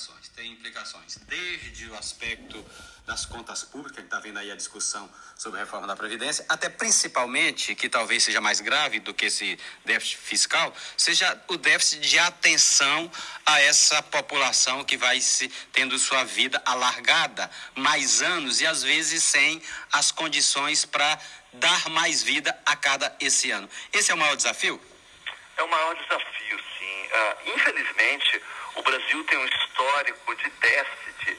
implicações. Tem implicações desde o aspecto das contas públicas, gente está vendo aí a discussão sobre a reforma da Previdência, até principalmente, que talvez seja mais grave do que esse déficit fiscal, seja o déficit de atenção a essa população que vai se tendo sua vida alargada mais anos e às vezes sem as condições para dar mais vida a cada esse ano. Esse é o maior desafio? É o maior desafio, sim. Uh, infelizmente, o Brasil tem um histórico de déficit,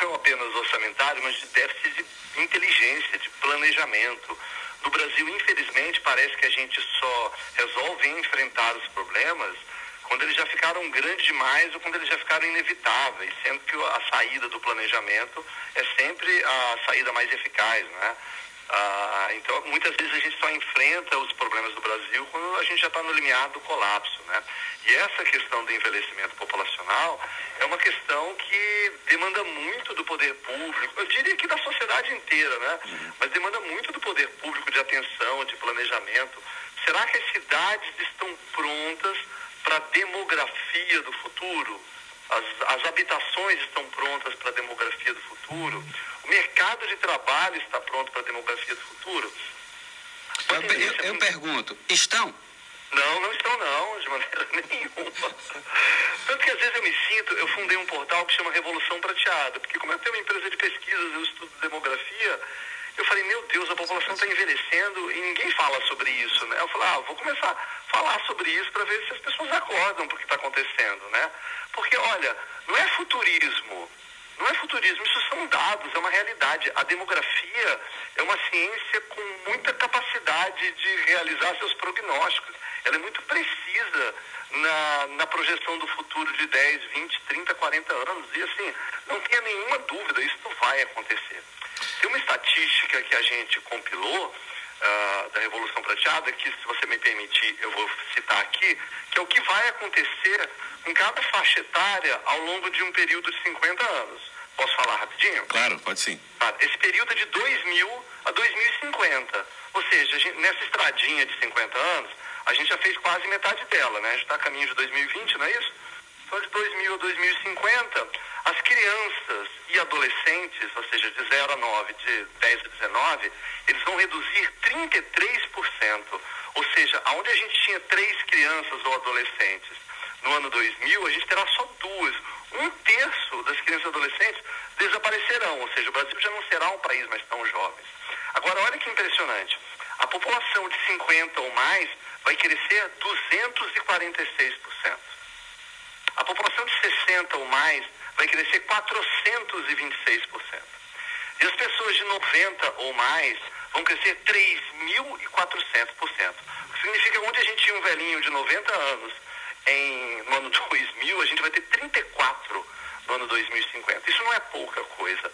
não apenas orçamentário, mas de déficit de inteligência, de planejamento. No Brasil, infelizmente, parece que a gente só resolve enfrentar os problemas quando eles já ficaram grandes demais ou quando eles já ficaram inevitáveis, sendo que a saída do planejamento é sempre a saída mais eficaz, né? Ah, então, muitas vezes a gente só enfrenta os problemas do Brasil quando a gente já está no limiar do colapso, né? E essa questão do envelhecimento populacional é uma questão que demanda muito do poder público, eu diria que da sociedade inteira, né? Mas demanda muito do poder público de atenção, de planejamento. Será que as cidades estão prontas para a demografia do futuro? As, as habitações estão prontas para a demografia do futuro? O mercado de trabalho está pronto para a demografia do futuro? Eu, eu, eu pergunto, estão? Não, não estão não, de maneira nenhuma. Tanto que às vezes eu me sinto, eu fundei um portal que chama Revolução Prateada, porque como eu tenho uma empresa de pesquisas, eu estudo demografia, eu falei, meu Deus, a população está envelhecendo e ninguém fala sobre isso, né? Eu falei, ah, vou começar a falar sobre isso para ver se as pessoas acordam para o que está acontecendo, né? Porque, olha, não é futurismo, não é futurismo, isso são dados, é uma realidade. A demografia é uma ciência com muita capacidade de realizar seus prognósticos. Ela é muito precisa na, na projeção do futuro de 10, 20, 30, 40 anos. E assim, não tenha nenhuma dúvida, isso vai acontecer. Tem uma estatística que a gente compilou uh, da Revolução Prateada, que se você me permitir, eu vou citar aqui, que é o que vai acontecer em cada faixa etária ao longo de um período de 50 anos. Posso falar rapidinho? Claro, pode sim. Esse período é de 2000 a 2050. Ou seja, gente, nessa estradinha de 50 anos, a gente já fez quase metade dela, né? A gente está a caminho de 2020, não é isso? Então, de 2000 a 2050, as crianças e adolescentes, ou seja, de 0 a 9, de 10 a 19, eles vão reduzir 33%. Ou seja, onde a gente tinha três crianças ou adolescentes no ano 2000, a gente terá só duas. Um terço das crianças e adolescentes desaparecerão, ou seja, o Brasil já não será um país mais tão jovem. Agora, olha que impressionante. A população de 50 ou mais vai crescer 246%. A população de 60 ou mais vai crescer 426%. E as pessoas de 90 ou mais vão crescer 3.400%. O que significa que onde a gente tinha um velhinho de 90 anos em, no ano 2000, a gente vai ter 34 no ano 2050. Isso não é pouca coisa.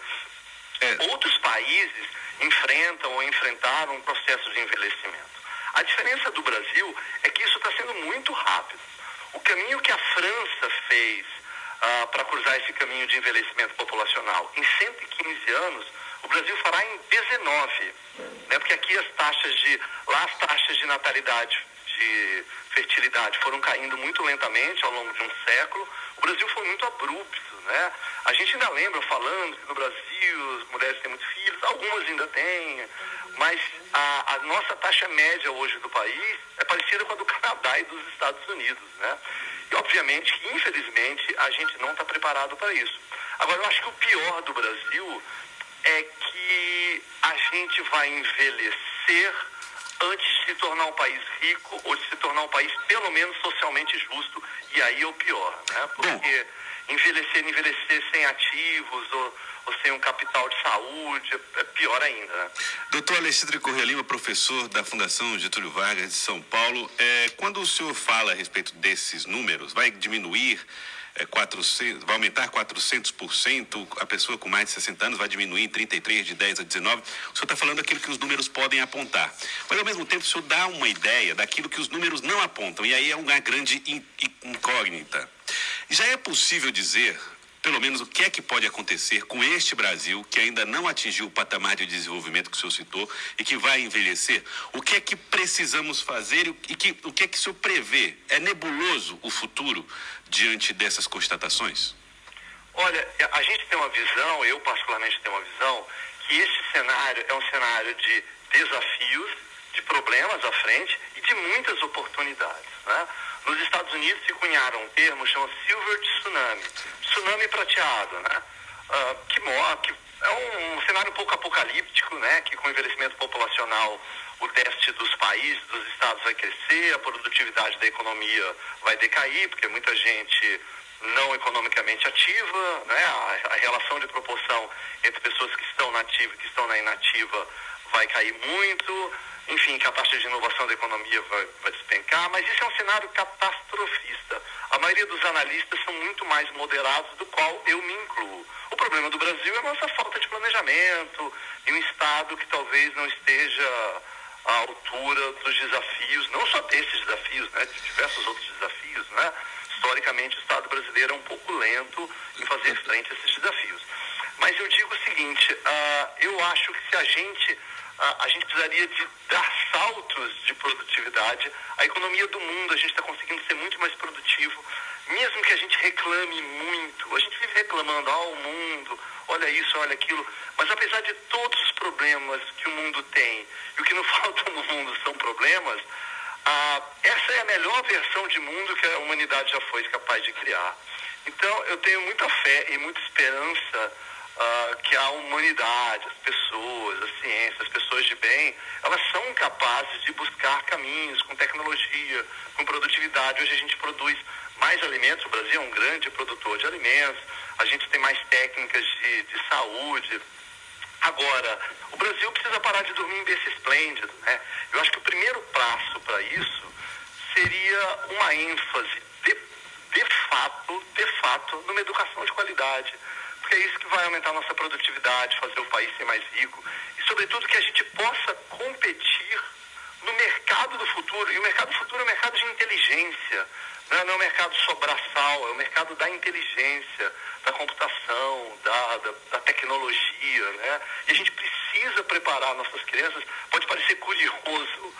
É. Outros países enfrentam ou enfrentaram um processo de envelhecimento. A diferença do Brasil é que isso está sendo muito rápido. O caminho que a França fez ah, para cruzar esse caminho de envelhecimento populacional em 115 anos, o Brasil fará em 19. Né? Porque aqui as taxas de. Lá as taxas de natalidade, de fertilidade foram caindo muito lentamente ao longo de um século. O Brasil foi muito abrupto. Né? A gente ainda lembra falando que no Brasil as mulheres têm muitos filhos, algumas ainda têm, mas a, a, nossa taxa média hoje do país é parecida com a do Canadá e dos Estados Unidos. Né? E obviamente, infelizmente, a gente não está preparado para isso. Agora, eu acho que o pior do Brasil é que a gente vai envelhecer antes de se tornar um país rico ou de se tornar um país pelo menos socialmente justo. E aí é o pior, né? Porque envelhecer, envelhecer sem ativos ou, ou sem um capital de saúde é pior ainda. Né? Doutor Alexandre Correia Lima, professor da Fundação Getúlio Vargas de São Paulo, é, quando o senhor fala a respeito desses números, vai diminuir é, 400, vai aumentar 400%, a pessoa com mais de 60 anos vai diminuir em 33, de 10 a 19. O senhor está falando aquilo que os números podem apontar. Mas, ao mesmo tempo, o senhor dá uma ideia daquilo que os números não apontam. E aí é uma grande incógnita. Já é possível dizer pelo menos o que é que pode acontecer com este Brasil que ainda não atingiu o patamar de desenvolvimento que o senhor citou e que vai envelhecer? O que é que precisamos fazer e que, o que é que o senhor prevê? É nebuloso o futuro diante dessas constatações? Olha, a gente tem uma visão, eu particularmente tenho uma visão, que esse cenário é um cenário de desafios, de problemas à frente e de muitas oportunidades. Né? Nos Estados Unidos se cunharam um termo chamado Silver Tsunami, tsunami prateado, né? Uh, que, que é um, um, cenário um pouco apocalíptico, né? que com envelhecimento populacional o déficit dos países, dos estados vai crescer, a produtividade da economia vai decair, porque muita gente não economicamente ativa, né? a, a relação de proporção entre pessoas que estão na ativa e que estão na inativa vai cair muito, enfim, que a taxa de inovação da economia vai, vai despencar, mas isso é um cenário catastrofista. A maioria dos analistas são muito mais moderados, do qual eu me incluo. O problema do Brasil é a nossa falta de planejamento e um Estado que talvez não esteja à altura dos desafios, não só desses desafios, né, de diversos outros desafios, né? Historicamente, o Estado brasileiro é um pouco lento em fazer frente a esses desafios. Mas eu digo o seguinte, uh, eu acho que se a gente, uh, a gente precisaria de dar saltos de produtividade, a economia do mundo, a gente está conseguindo ser muito mais produtivo, mesmo que a gente reclame muito, a gente vive reclamando, ah, o mundo, olha isso, olha aquilo, mas apesar de todos os problemas que o mundo tem, e o que não falta no mundo são problemas, ah, essa é a melhor versão de mundo que a humanidade já foi capaz de criar. Então, eu tenho muita fé e muita esperança ah, que a humanidade, as pessoas, a ciência, as pessoas de bem, elas são capazes de buscar caminhos com tecnologia, com produtividade. Hoje a gente produz mais alimentos, o Brasil é um grande produtor de alimentos, a gente tem mais técnicas de, de saúde, Agora, o Brasil precisa parar de dormir em berço esplêndido. Né? Eu acho que o primeiro passo para isso seria uma ênfase de, de fato, de fato, numa educação de qualidade. Porque é isso que vai aumentar a nossa produtividade, fazer o país ser mais rico e, sobretudo, que a gente possa competir no mercado do futuro. E o mercado do futuro é um mercado de inteligência. Não é, não é um mercado só braçal, é um mercado da inteligência, da computação, da, da, da, tecnologia, né? E a gente precisa preparar nossas crianças. Pode parecer curioso,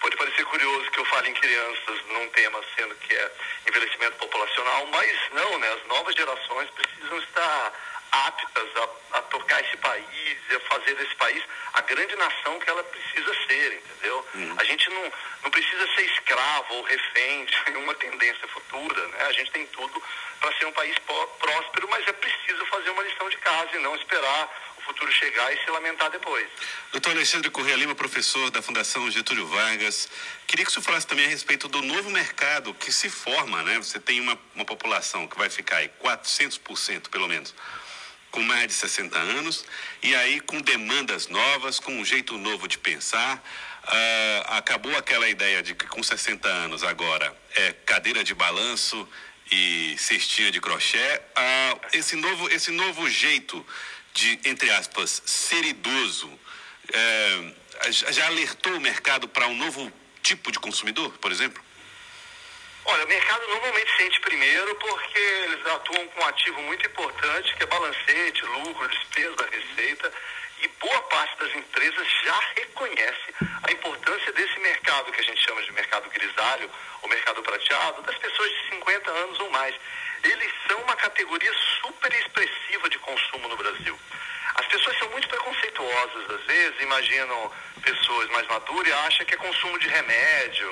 pode parecer curioso que eu fale em crianças num tema sendo que é envelhecimento populacional, mas não, né? As novas gerações precisam estar aptas a, a, tocar esse país a fazer desse país a grande nação que ela precisa ser, entendeu? Uhum. A gente não, não precisa ser escravo ou refém de nenhuma tendência futura, né? A gente tem tudo para ser um país próspero, mas é preciso fazer uma lição de casa e não esperar o futuro chegar e se lamentar depois. Doutor Alexandre Corrêa Lima, professor da Fundação Getúlio Vargas, queria que o senhor falasse também a respeito do novo mercado que se forma, né? Você tem uma, uma população que vai ficar aí 400% pelo menos com mais de 60 anos, e aí com demandas novas, com um jeito novo de pensar. Uh, acabou aquela ideia de que com 60 anos agora é cadeira de balanço e cestinha de crochê. Uh, esse, novo, esse novo jeito de, entre aspas, ser idoso, uh, já alertou o mercado para um novo tipo de consumidor, por exemplo? Olha, o mercado normalmente sente primeiro porque eles atuam com um ativo muito importante, que é balancete, lucro, despesa receita, e boa parte das empresas já reconhece a importância desse mercado que a gente chama de mercado grisalho, ou mercado prateado, das pessoas de 50 anos ou mais. Eles são uma categoria super expressiva de consumo no Brasil. As pessoas são muito preconceituosas, às vezes, imaginam pessoas mais maduras e acham que é consumo de remédio,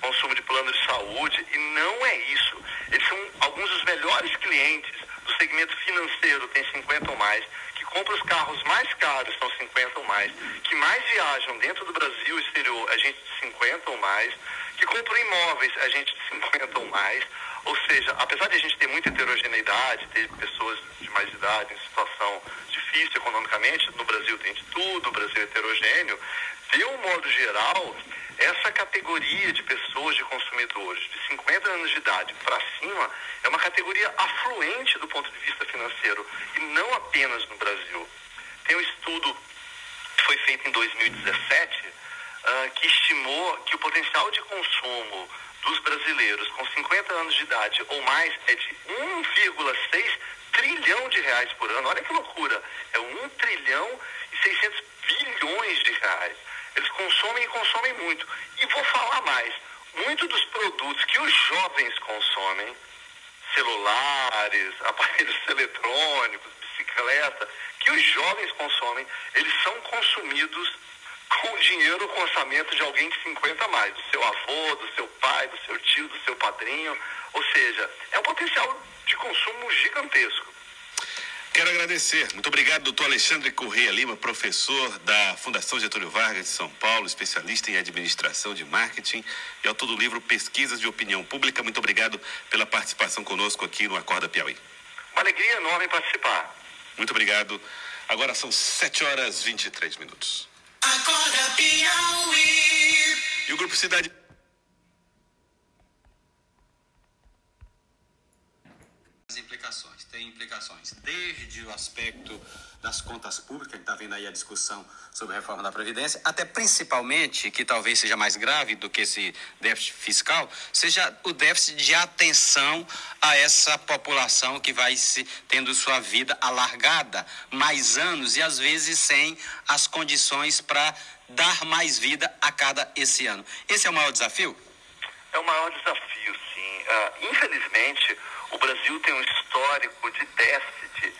consumo de plano de saúde, e não é isso. Eles são alguns dos melhores clientes do segmento financeiro, tem 50 ou mais, que compram os carros mais caros, são 50 ou mais, que mais viajam dentro do Brasil e exterior, é gente de 50 ou mais, que compram imóveis, é gente de 50 ou mais. Ou seja, apesar de a gente ter muita heterogeneidade, ter pessoas de mais idade em situação difícil economicamente, no Brasil tem de tudo, o Brasil é heterogêneo, de um modo geral, essa categoria de pessoas, de consumidores de 50 anos de idade para cima, é uma categoria afluente do ponto de vista financeiro e não apenas no Brasil. Tem um estudo que foi feito em 2017 uh, ah, que estimou que o potencial de consumo dos brasileiros com 50 anos de idade ou mais é de 1,6 trilhão de reais por ano. Olha que loucura! É 1 trilhão e 600 bilhões de reais. Eles consomem e consomem muito. E vou falar mais: muitos dos produtos que os jovens consomem celulares, aparelhos eletrônicos, bicicleta, que os jovens consomem, eles são consumidos com o dinheiro, com o orçamento de alguém de 50 a mais, do seu avô, do seu pai, do seu tio, do seu padrinho. Ou seja, é um potencial de consumo gigantesco. Quero agradecer. Muito obrigado, doutor Alexandre Correia Lima, professor da Fundação Getúlio Vargas de São Paulo, especialista em administração de marketing e autor do livro Pesquisas de Opinião Pública. Muito obrigado pela participação conosco aqui no Acorda Piauí. Uma alegria enorme participar. Muito obrigado. Agora são 7 horas e 23 minutos. Acorda Piauí. E o Grupo Cidade. As implicações, tem implicações desde o aspecto das contas públicas, que está vendo aí a discussão sobre a reforma da Previdência, até principalmente, que talvez seja mais grave do que esse déficit fiscal, seja o déficit de atenção a essa população que vai se tendo sua vida alargada mais anos e às vezes sem as condições para dar mais vida a cada esse ano. Esse é o maior desafio? É o maior desafio, sim. Uh, infelizmente, o Brasil tem um histórico de déficit,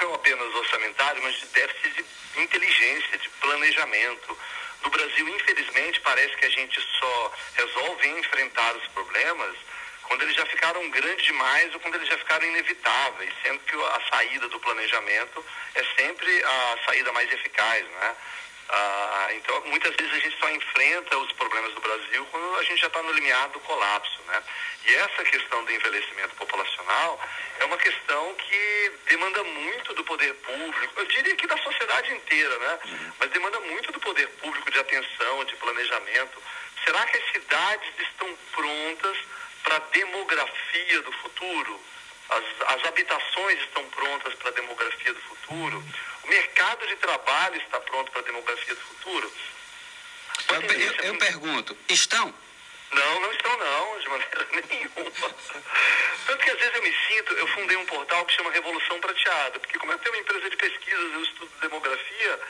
não apenas orçamentário, mas de déficit de inteligência, de planejamento. No Brasil, infelizmente, parece que a gente só resolve enfrentar os problemas quando eles já ficaram grandes demais ou quando eles já ficaram inevitáveis, sendo que a saída do planejamento é sempre a saída mais eficaz, né? Ah, então, muitas vezes a gente só enfrenta os problemas do Brasil quando a gente já está no limiar do colapso, né? E essa questão do envelhecimento populacional é uma questão que demanda muito do poder público, eu diria que da sociedade inteira, né? Mas demanda muito do poder público de atenção, de planejamento. Será que as cidades estão prontas para a demografia do futuro? As, as habitações estão prontas para a demografia do futuro? Mercado de trabalho está pronto para a demografia do futuro? Eu, eu, eu pergunto, estão? Não, não estão não, de maneira nenhuma. Tanto que às vezes eu me sinto, eu fundei um portal que chama Revolução Prateada, porque como eu tenho uma empresa de pesquisas, eu estudo demografia,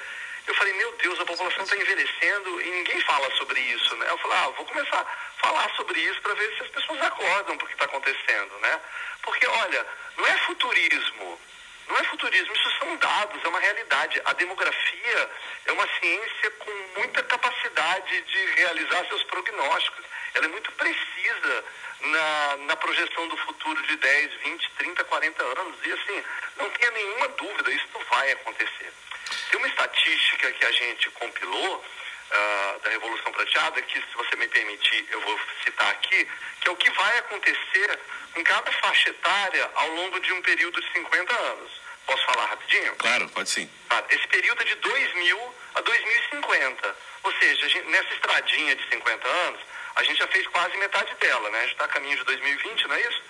eu falei, meu Deus, a população está envelhecendo e ninguém fala sobre isso, né? Eu falei, ah, vou começar a falar sobre isso para ver se as pessoas acordam para o que está acontecendo, né? Porque, olha, não é futurismo, não é futurismo, isso são dados, é uma realidade. A demografia é uma ciência com muita capacidade de realizar seus prognósticos. Ela é muito precisa na, na projeção do futuro de 10, 20, 30, 40 anos. E assim, não tenha nenhuma dúvida, isso vai acontecer. Tem uma estatística que a gente compilou uh, da Revolução Prateada, que se você me permitir, eu vou citar aqui, que é o que vai acontecer em cada faixa etária ao longo de um período de 50 anos. Posso falar rapidinho? Claro, pode sim. Ah, esse período é de 2000 a 2050. Ou seja, gente, nessa estradinha de 50 anos, a gente já fez quase metade dela, né? A gente está a caminho de 2020, não é isso?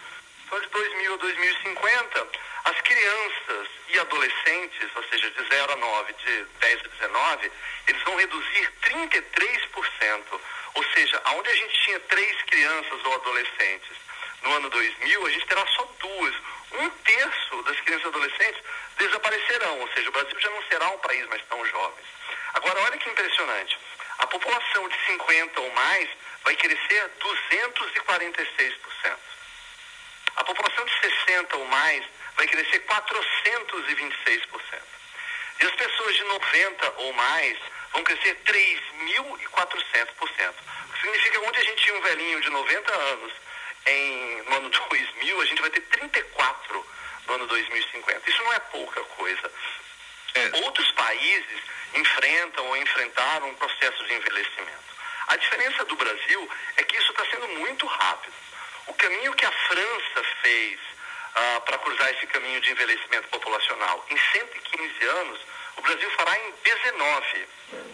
Então, de 2000 a 2050, as crianças e adolescentes, ou seja, de 0 a 9, de 10 a 19, eles vão reduzir 33%. Ou seja, onde a gente tinha três crianças ou adolescentes no ano 2000, a gente terá só duas. Um terço das crianças e adolescentes desaparecerão, ou seja, o Brasil já não será um país mais tão jovem. Agora, olha que impressionante. A população de 50 ou mais vai crescer 246%. A população de 60 ou mais vai crescer 426%. E as pessoas de 90 ou mais vão crescer 3.400%. Significa que onde a gente tinha um velhinho de 90 anos em, no ano 2000, a gente vai ter 34 no ano 2050. Isso não é pouca coisa. É. Outros países enfrentam ou enfrentaram um processo de envelhecimento. A diferença do Brasil é que isso está sendo muito rápido. O caminho que a França fez ah, para cruzar esse caminho de envelhecimento populacional em 115 anos, o Brasil fará em 19.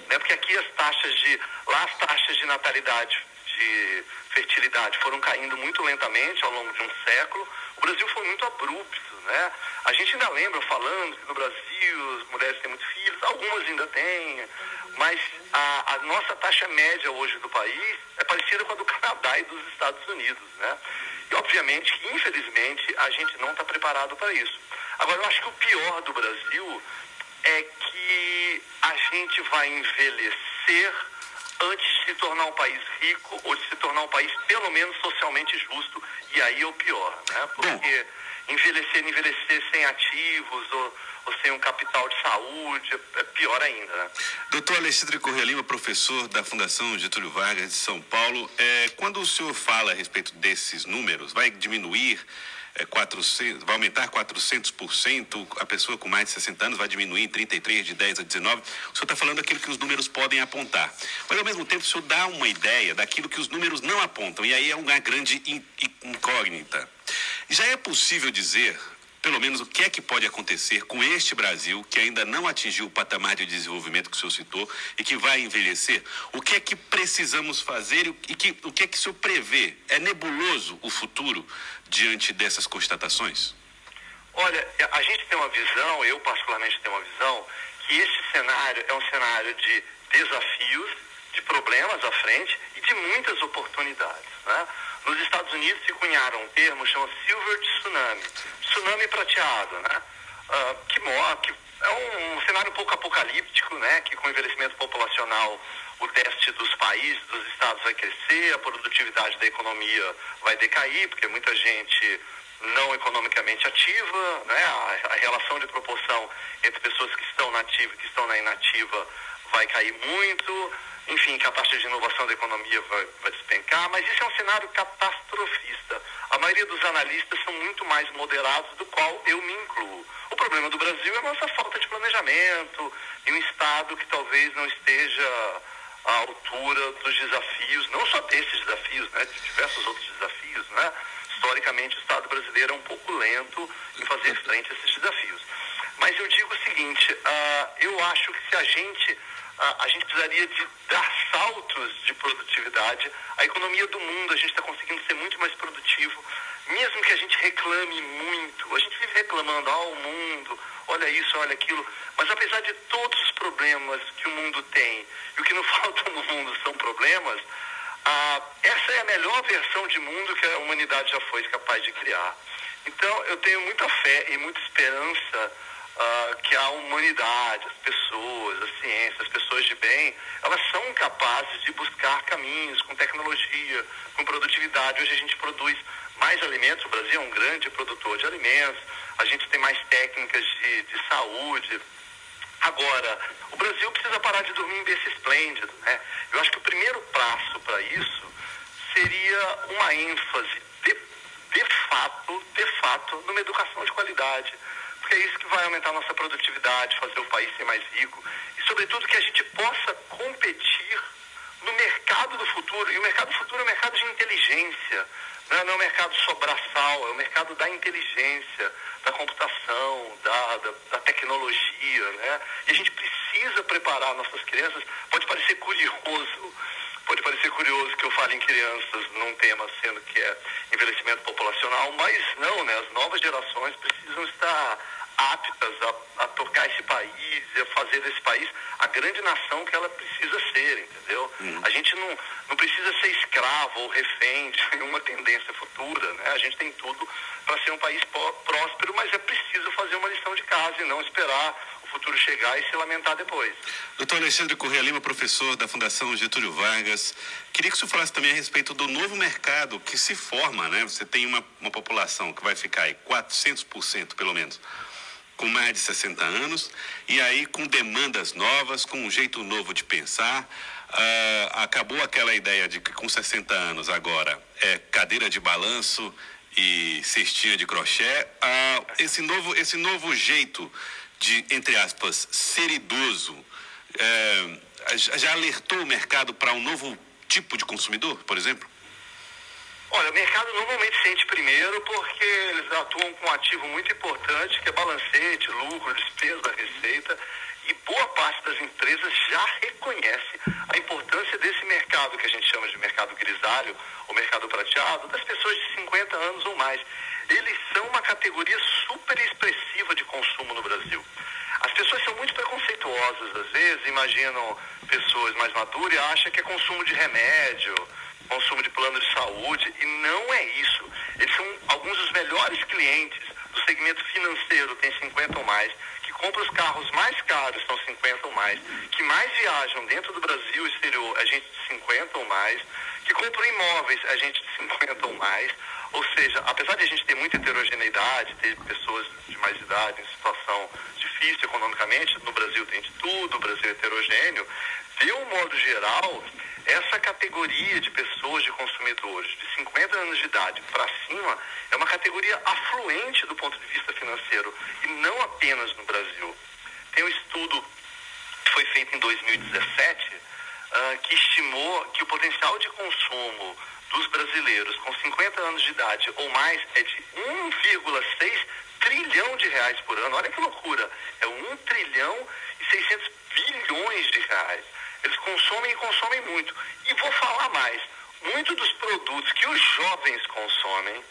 Né? Porque aqui as taxas de. Lá as taxas de natalidade, de fertilidade foram caindo muito lentamente ao longo de um século. O Brasil foi muito abrupto. Né? A gente ainda lembra falando que no Brasil as mulheres têm muitos filhos, algumas ainda têm, mas a, a, nossa taxa média hoje do país é parecida com a do Canadá e dos Estados Unidos. Né? E obviamente que, infelizmente, a gente não está preparado para isso. Agora, eu acho que o pior do Brasil é que a gente vai envelhecer antes de se tornar um país rico ou de se tornar um país pelo menos socialmente justo. E aí é o pior, né? Porque envelhecer, envelhecer sem ativos ou, ou, sem um capital de saúde é pior ainda, né? Doutor Alexandre Correia Lima, professor da Fundação Getúlio Vargas de São Paulo, é, quando o senhor fala a respeito desses números, vai diminuir é, 400, vai aumentar 400%, a pessoa com mais de 60 anos vai diminuir em 33, de 10 a 19. O senhor está falando aquilo que os números podem apontar. Mas, ao mesmo tempo, o senhor dá uma ideia daquilo que os números não apontam. E aí é uma grande incógnita. Já é possível dizer pelo menos o que é que pode acontecer com este Brasil que ainda não atingiu o patamar de desenvolvimento que o senhor citou e que vai envelhecer? O que é que precisamos fazer e que, o que é que o senhor prevê? É nebuloso o futuro diante dessas constatações? Olha, a gente tem uma visão, eu particularmente tenho uma visão, que este cenário é um cenário de desafios, de problemas à frente e de muitas oportunidades. Né? Nos Estados Unidos se cunharam um termo chama Silver Tsunami, tsunami prateado, né? Uh, que, que é um, um, cenário um pouco apocalíptico, né? Que com o envelhecimento populacional o déficit dos países, dos estados vai crescer, a produtividade da economia vai decair, porque muita gente não economicamente ativa, né? A, a relação de proporção entre pessoas que estão na ativa e que estão na inativa vai cair muito enfim, que a taxa de inovação da economia vai, vai despencar, mas isso é um cenário catastrofista. A maioria dos analistas são muito mais moderados, do qual eu me incluo. O problema do Brasil é a nossa falta de planejamento e um Estado que talvez não esteja à altura dos desafios, não só desses desafios, né, de diversos outros desafios, né? Historicamente, o Estado brasileiro é um pouco lento em fazer frente a esses desafios. Mas eu digo o seguinte, uh, eu acho que se a gente a, gente precisaria de dar saltos de produtividade. A economia do mundo, a gente está conseguindo ser muito mais produtivo, mesmo que a gente reclame muito. A gente vive reclamando, ah, o mundo, olha isso, olha aquilo. Mas apesar de todos os problemas que o mundo tem, e o que não falta no mundo são problemas, ah, essa é a melhor versão de mundo que a humanidade já foi capaz de criar. Então, eu tenho muita fé e muita esperança uh, que a humanidade, as pessoas, a ciência, as pessoas de bem, elas são capazes de buscar caminhos com tecnologia, com produtividade. Hoje a gente produz mais alimentos, o Brasil é um grande produtor de alimentos, a gente tem mais técnicas de, de saúde. Agora, o Brasil precisa parar de dormir em berço esplêndido. Né? Eu acho que o primeiro passo para isso seria uma ênfase de, de fato, de fato, numa educação de qualidade é isso que vai aumentar a nossa produtividade, fazer o país ser mais rico e, sobretudo, que a gente possa competir no mercado do futuro. E o mercado do futuro é um mercado de inteligência, né? não é um mercado só braçal, é o um mercado da inteligência, da computação, da, da, da tecnologia. Né? E a gente precisa preparar nossas crianças. Pode parecer curioso Pode parecer curioso que eu fale em crianças num tema sendo que é envelhecimento populacional, mas não, né? As novas gerações precisam estar aptas a, a, tocar esse país, a fazer desse país a grande nação que ela precisa ser, entendeu? Uhum. A gente não, não precisa ser escravo ou refém de nenhuma tendência futura, né? A gente tem tudo para ser um país próspero, mas é preciso fazer uma lição de casa e não esperar o futuro chegar e se lamentar depois. Doutor Alexandre Correia Lima, professor da Fundação Getúlio Vargas, queria que o senhor falasse também a respeito do novo mercado que se forma, né? Você tem uma, uma população que vai ficar aí 400% pelo menos com mais de 60 anos, e aí com demandas novas, com um jeito novo de pensar. Uh, acabou aquela ideia de que com 60 anos agora é cadeira de balanço e cestinha de crochê. Uh, esse, novo, esse novo jeito de, entre aspas, ser idoso, uh, já alertou o mercado para um novo tipo de consumidor, por exemplo? Olha, o mercado normalmente sente primeiro porque eles atuam com um ativo muito importante, que é balancete, lucro, despesa receita, e boa parte das empresas já reconhece a importância desse mercado que a gente chama de mercado grisalho, ou mercado prateado, das pessoas de 50 anos ou mais. Eles são uma categoria super expressiva de consumo no Brasil. As pessoas são muito preconceituosas, às vezes, imaginam pessoas mais maduras e acham que é consumo de remédio, consumo de plano de saúde, e não é isso. Eles são alguns dos melhores clientes do segmento financeiro tem 50 ou mais, que compra os carros mais caros são 50 ou mais, que mais viajam dentro do Brasil e exterior é gente de 50 ou mais, que compra imóveis é gente de 50 ou mais. Ou seja, apesar de a gente ter muita heterogeneidade, ter pessoas de mais idade em situação difícil economicamente, no Brasil tem de tudo, o Brasil é heterogêneo, de um modo geral, essa categoria de pessoas, de consumidores de 50 anos de idade para cima, é uma categoria afluente do ponto de vista financeiro, e não apenas no Brasil. Tem um estudo que foi feito em 2017 uh, ah, que estimou que o potencial de consumo dos brasileiros com 50 anos de idade ou mais é de 1,6 trilhão de reais por ano. Olha que loucura! É 1 trilhão e 600 bilhões de reais. Eles consomem e consomem muito. E vou falar mais. Muitos dos produtos que os jovens consomem,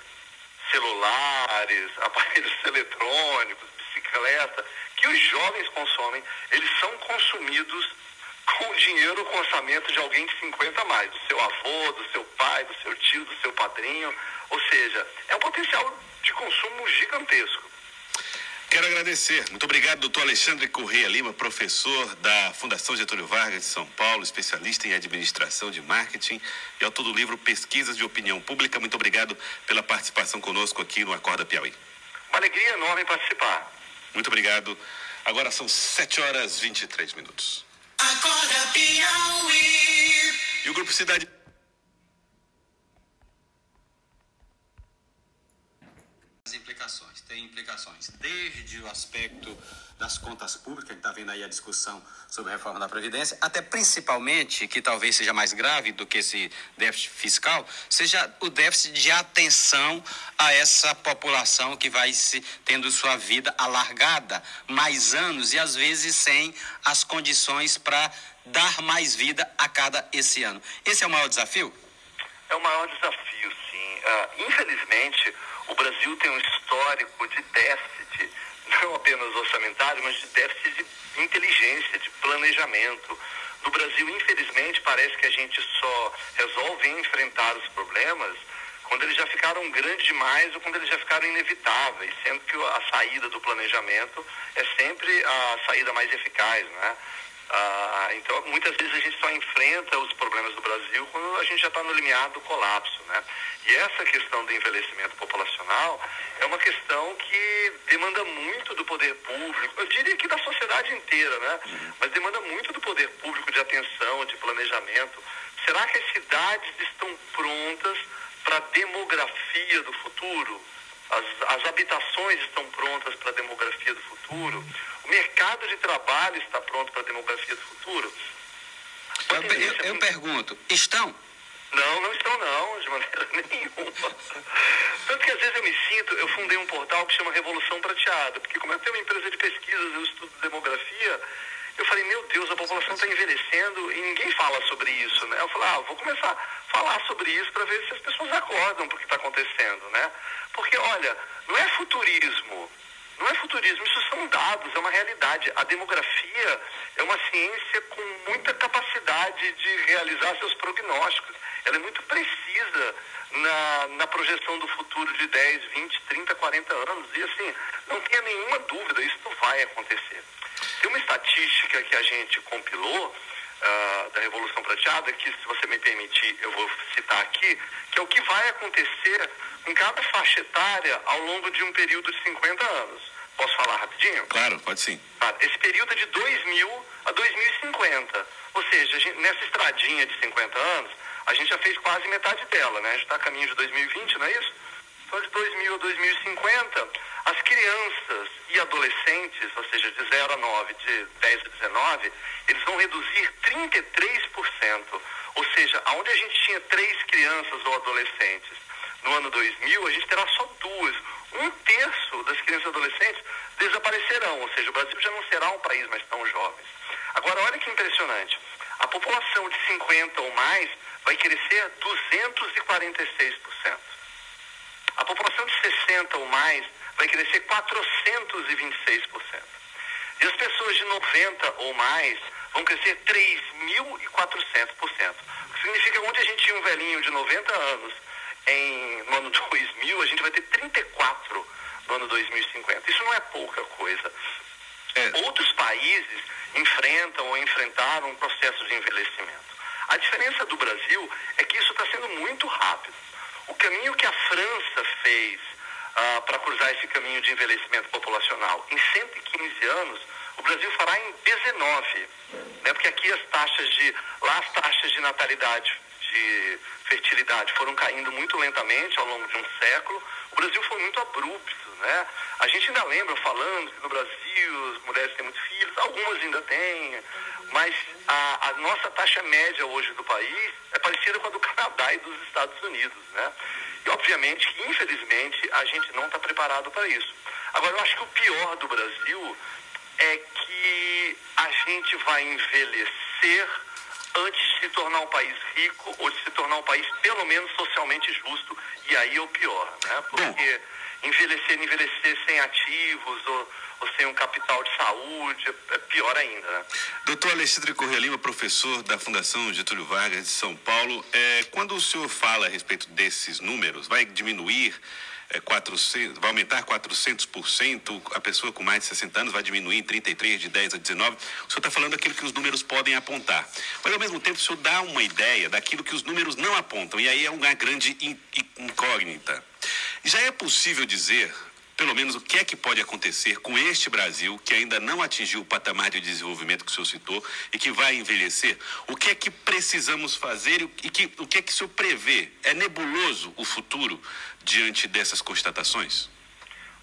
celulares, aparelhos eletrônicos, bicicleta, que os jovens consomem, eles são consumidos com o dinheiro, com o orçamento de alguém de 50 a mais, do seu avô, do seu pai, do seu tio, do seu padrinho. Ou seja, é um potencial de consumo gigantesco. Quero agradecer. Muito obrigado, doutor Alexandre Correia Lima, professor da Fundação Getúlio Vargas de São Paulo, especialista em administração de marketing e autor do livro Pesquisas de Opinião Pública. Muito obrigado pela participação conosco aqui no Acorda Piauí. Uma alegria enorme participar. Muito obrigado. Agora são 7 horas e 23 minutos. Acorda Piauí. E o Grupo Cidade. As implicações, tem implicações desde o aspecto das contas públicas, gente está vendo aí a discussão sobre a reforma da Previdência, até principalmente, que talvez seja mais grave do que esse déficit fiscal, seja o déficit de atenção a essa população que vai se tendo sua vida alargada mais anos e às vezes sem as condições para dar mais vida a cada esse ano. Esse é o maior desafio? É o maior desafio, sim. Uh, infelizmente, o Brasil tem um histórico de déficit, não apenas orçamentário, mas de déficit de inteligência, de planejamento. No Brasil, infelizmente, parece que a gente só resolve enfrentar os problemas quando eles já ficaram grandes demais ou quando eles já ficaram inevitáveis, sendo que a saída do planejamento é sempre a saída mais eficaz, né? Ah, então, muitas vezes a gente só enfrenta os problemas do Brasil quando a gente já está no limiar do colapso, né? E essa questão do envelhecimento populacional é uma questão que demanda muito do poder público, eu diria que da sociedade inteira, né? Mas demanda muito do poder público de atenção, de planejamento. Será que as cidades estão prontas para a demografia do futuro? As, as habitações estão prontas para a demografia do futuro? O mercado de trabalho está pronto para a demografia do futuro? Eu, eu, eu pergunto, estão? Não, não estão não, de maneira nenhuma. Tanto que às vezes eu me sinto, eu fundei um portal que chama Revolução Prateada, porque como eu tenho uma empresa de pesquisas, eu estudo demografia, eu falei, meu Deus, a população está envelhecendo e ninguém fala sobre isso, né? Eu falei, ah, vou começar a falar sobre isso para ver se as pessoas acordam para o que está acontecendo, né? Porque, olha, não é futurismo, não é futurismo, isso são dados, é uma realidade. A demografia é uma ciência com muita capacidade de realizar seus prognósticos. Ela é muito precisa na, na projeção do futuro de 10, 20, 30, 40 anos. E assim, não tenha nenhuma dúvida, isso vai acontecer. Tem uma estatística que a gente compilou uh, da Revolução Prateada, que se você me permitir, eu vou citar aqui, que é o que vai acontecer em cada faixa etária ao longo de um período de 50 anos. Posso falar rapidinho? Claro, pode sim. Ah, esse período é de 2000 a 2050. Ou seja, gente, nessa estradinha de 50 anos, a gente já fez quase metade dela, né? A gente está a caminho de 2020, não é isso? Então, de 2000 a 2050, as crianças e adolescentes, ou seja, de 0 a 9, de 10 a 19, eles vão reduzir 33%. Ou seja, onde a gente tinha três crianças ou adolescentes no ano 2000, a gente terá só duas. Um terço das crianças e adolescentes desaparecerão, ou seja, o Brasil já não será um país mais tão jovem. Agora, olha que impressionante. A população de 50 ou mais vai crescer 246%. A população de 60 ou mais vai crescer 426%. E as pessoas de 90 ou mais vão crescer 3.400%. O que significa que onde a gente tinha um velhinho de 90 anos em, no ano 2000, a gente vai ter 34 no ano 2050. Isso não é pouca coisa. É. Outros países enfrentam ou enfrentaram um processo de envelhecimento. A diferença do Brasil é que isso está sendo muito rápido. O caminho que a França fez ah, para cruzar esse caminho de envelhecimento populacional em 115 anos, o Brasil fará em 19. Né? Porque aqui as taxas de. Lá as taxas de natalidade, de fertilidade foram caindo muito lentamente ao longo de um século. O Brasil foi muito abrupto. Né? A gente ainda lembra falando que no Brasil as mulheres têm muitos filhos, algumas ainda têm, mas a, a, nossa taxa média hoje do país é parecida com a do Canadá e dos Estados Unidos. Né? E obviamente, infelizmente, a gente não está preparado para isso. Agora, eu acho que o pior do Brasil é que a gente vai envelhecer antes de se tornar um país rico ou de se tornar um país pelo menos socialmente justo. E aí é o pior, né? Porque envelhecer, envelhecer sem ativos ou, ou sem um capital de saúde é pior ainda, né? Doutor Alexandre Correia Lima, professor da Fundação Getúlio Vargas de São Paulo, é, quando o senhor fala a respeito desses números, vai diminuir é, 400, vai aumentar 400%, a pessoa com mais de 60 anos vai diminuir em 33, de 10 a 19. O senhor está falando aquilo que os números podem apontar. Mas, ao mesmo tempo, o senhor dá uma ideia daquilo que os números não apontam. E aí é uma grande incógnita. Já é possível dizer pelo menos o que é que pode acontecer com este Brasil que ainda não atingiu o patamar de desenvolvimento que o senhor citou e que vai envelhecer? O que é que precisamos fazer e que, o que é que o senhor prevê? É nebuloso o futuro diante dessas constatações?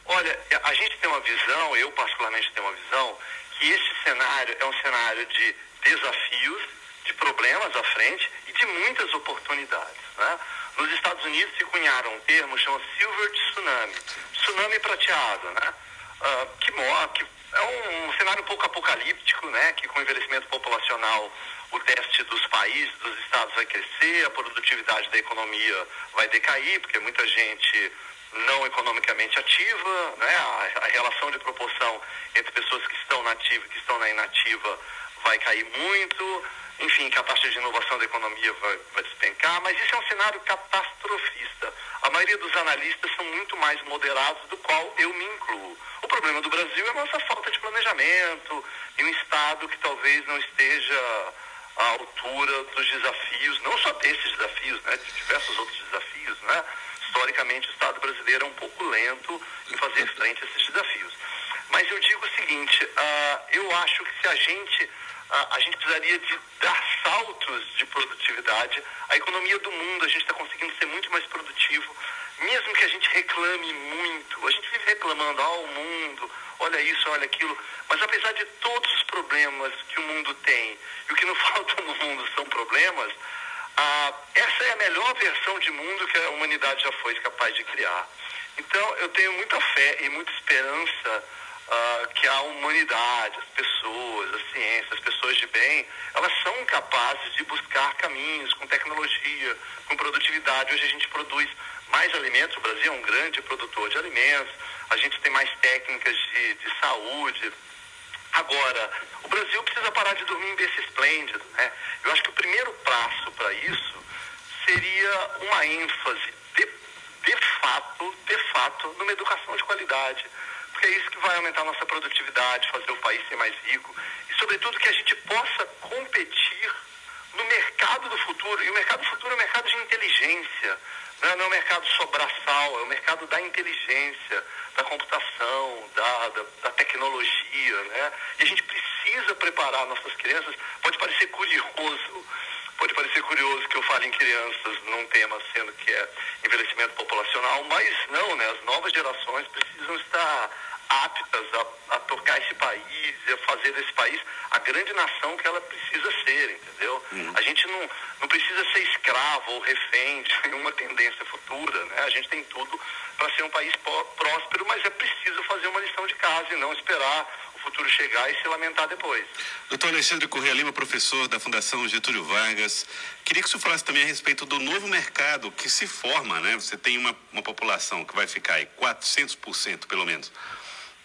Olha, a gente tem uma visão, eu particularmente tenho uma visão, que esse cenário é um cenário de desafios, de problemas à frente e de muitas oportunidades. Né? Nos Estados Unidos se cunharam um termo chamado Silver Tsunami, tsunami prateado, né? Uh, que, que é um, cenário um pouco apocalíptico, né? Que com o envelhecimento populacional o déficit dos países, dos estados vai crescer, a produtividade da economia vai decair, porque muita gente não economicamente ativa, né? a, a relação de proporção entre pessoas que estão na ativa e que estão na inativa vai cair muito, enfim, que a taxa de inovação da economia vai, vai despencar, mas isso é um cenário catastrofista. A maioria dos analistas são muito mais moderados, do qual eu me incluo. O problema do Brasil é a nossa falta de planejamento e um Estado que talvez não esteja à altura dos desafios, não só desses desafios, né, de diversos outros desafios, né? Historicamente, o Estado brasileiro é um pouco lento em fazer frente a esses desafios. Mas eu digo o seguinte, uh, eu acho que se a gente a, gente precisaria de dar saltos de produtividade. A economia do mundo, a gente está conseguindo ser muito mais produtivo, mesmo que a gente reclame muito. A gente vive reclamando, ah, o mundo, olha isso, olha aquilo. Mas apesar de todos os problemas que o mundo tem, e o que não falta no mundo são problemas, ah, essa é a melhor versão de mundo que a humanidade já foi capaz de criar. Então, eu tenho muita fé e muita esperança uh, que a humanidade, as pessoas, a ciência, as pessoas de bem, elas são capazes de buscar caminhos com tecnologia, com produtividade. Hoje a gente produz mais alimentos, o Brasil é um grande produtor de alimentos, a gente tem mais técnicas de, de saúde. Agora, o Brasil precisa parar de dormir em berço esplêndido. Né? Eu acho que o primeiro passo para isso seria uma ênfase de, de fato, de fato, numa educação de qualidade porque é isso que vai aumentar a nossa produtividade, fazer o país ser mais rico e, sobretudo, que a gente possa competir no mercado do futuro. E o mercado do futuro é um mercado de inteligência, não é, não é um mercado só braçal, é o um mercado da inteligência, da computação, da, da, da, tecnologia. Né? E a gente precisa preparar nossas crianças. Pode parecer curioso, pode parecer curioso que eu fale em crianças num tema sendo que é envelhecimento populacional, mas não, né? As novas gerações precisam estar aptas a, a, tocar esse país a fazer desse país a grande nação que ela precisa ser, entendeu? Uhum. A gente não, não precisa ser escravo ou refém de nenhuma tendência futura, né? A gente tem tudo para ser um país próspero, mas é preciso fazer uma lição de casa e não esperar futuro chegar e se lamentar depois. Doutor Alexandre Correia Lima, professor da Fundação Getúlio Vargas, queria que o senhor falasse também a respeito do novo mercado que se forma, né? Você tem uma, uma população que vai ficar aí 400% pelo menos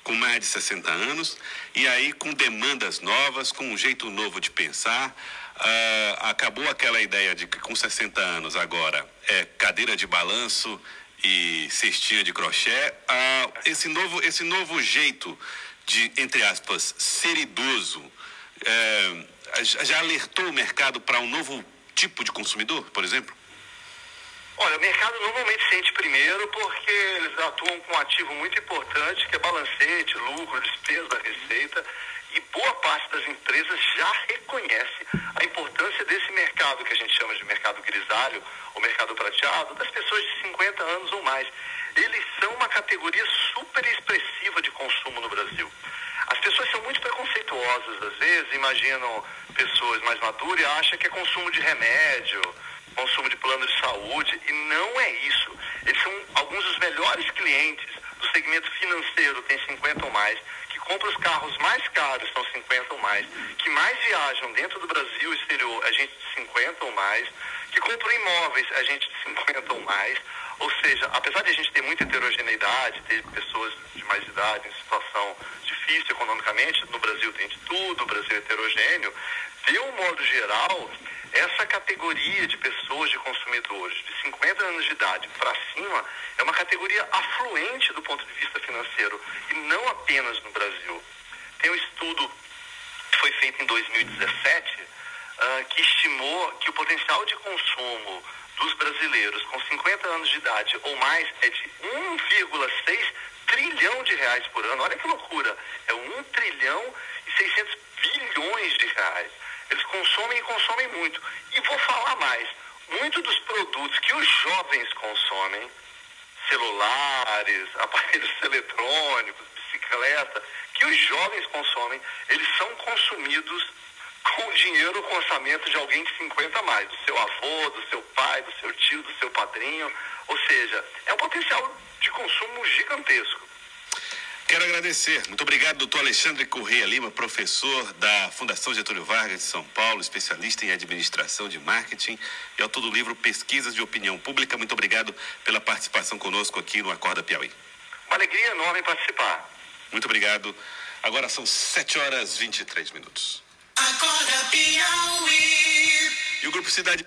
com mais de 60 anos, e aí com demandas novas, com um jeito novo de pensar. Uh, acabou aquela ideia de que com 60 anos agora é cadeira de balanço e cestinha de crochê. Ah, esse, novo, esse novo jeito de, entre aspas, ser idoso, é, já alertou o mercado para um novo tipo de consumidor, por exemplo? Olha, o mercado normalmente sente primeiro porque eles atuam com um ativo muito importante, que é balancete, lucro, despesa receita, e boa parte das empresas já reconhece a importância desse mercado que a gente chama de mercado grisalho, ou mercado prateado, das pessoas de 50 anos ou mais. Eles são uma categoria super expressiva de consumo no Brasil. As pessoas são muito preconceituosas, às vezes, imaginam pessoas mais maduras e acham que é consumo de remédio, consumo de plano de saúde, e não é isso. Eles são alguns dos melhores clientes do segmento financeiro, tem 50 ou mais, que compram os carros mais caros, são 50 ou mais, que mais viajam dentro do Brasil e exterior, a gente de 50 ou mais, que compram imóveis, a gente de 50 ou mais. Ou seja, apesar de a gente ter muita heterogeneidade, ter pessoas de mais idade em situação difícil economicamente, no Brasil tem de tudo, o Brasil é heterogêneo, de um modo geral, essa categoria de pessoas, de consumidores de 50 anos de idade para cima, é uma categoria afluente do ponto de vista financeiro e não apenas no Brasil. Tem um estudo que foi feito em 2017 uh, ah, que estimou que o potencial de consumo dos brasileiros com 50 anos de idade ou mais é de 1,6 trilhão de reais por ano. Olha que loucura! É 1 trilhão e 600 bilhões de reais. Eles consomem e consomem muito. E vou falar mais. Muitos dos produtos que os jovens consomem, celulares, aparelhos eletrônicos, bicicleta, que os jovens consomem, eles são consumidos com o dinheiro, com o orçamento de alguém de 50 a mais, do seu avô, do seu pai, do seu tio, do seu padrinho. Ou seja, é um potencial de consumo gigantesco. Quero agradecer. Muito obrigado, doutor Alexandre Correia Lima, professor da Fundação Getúlio Vargas de São Paulo, especialista em administração de marketing e autor do livro Pesquisas de Opinião Pública. Muito obrigado pela participação conosco aqui no Acorda Piauí. Uma alegria enorme participar. Muito obrigado. Agora são 7 horas e 23 minutos. Acorda Piauí. E o Grupo Cidade.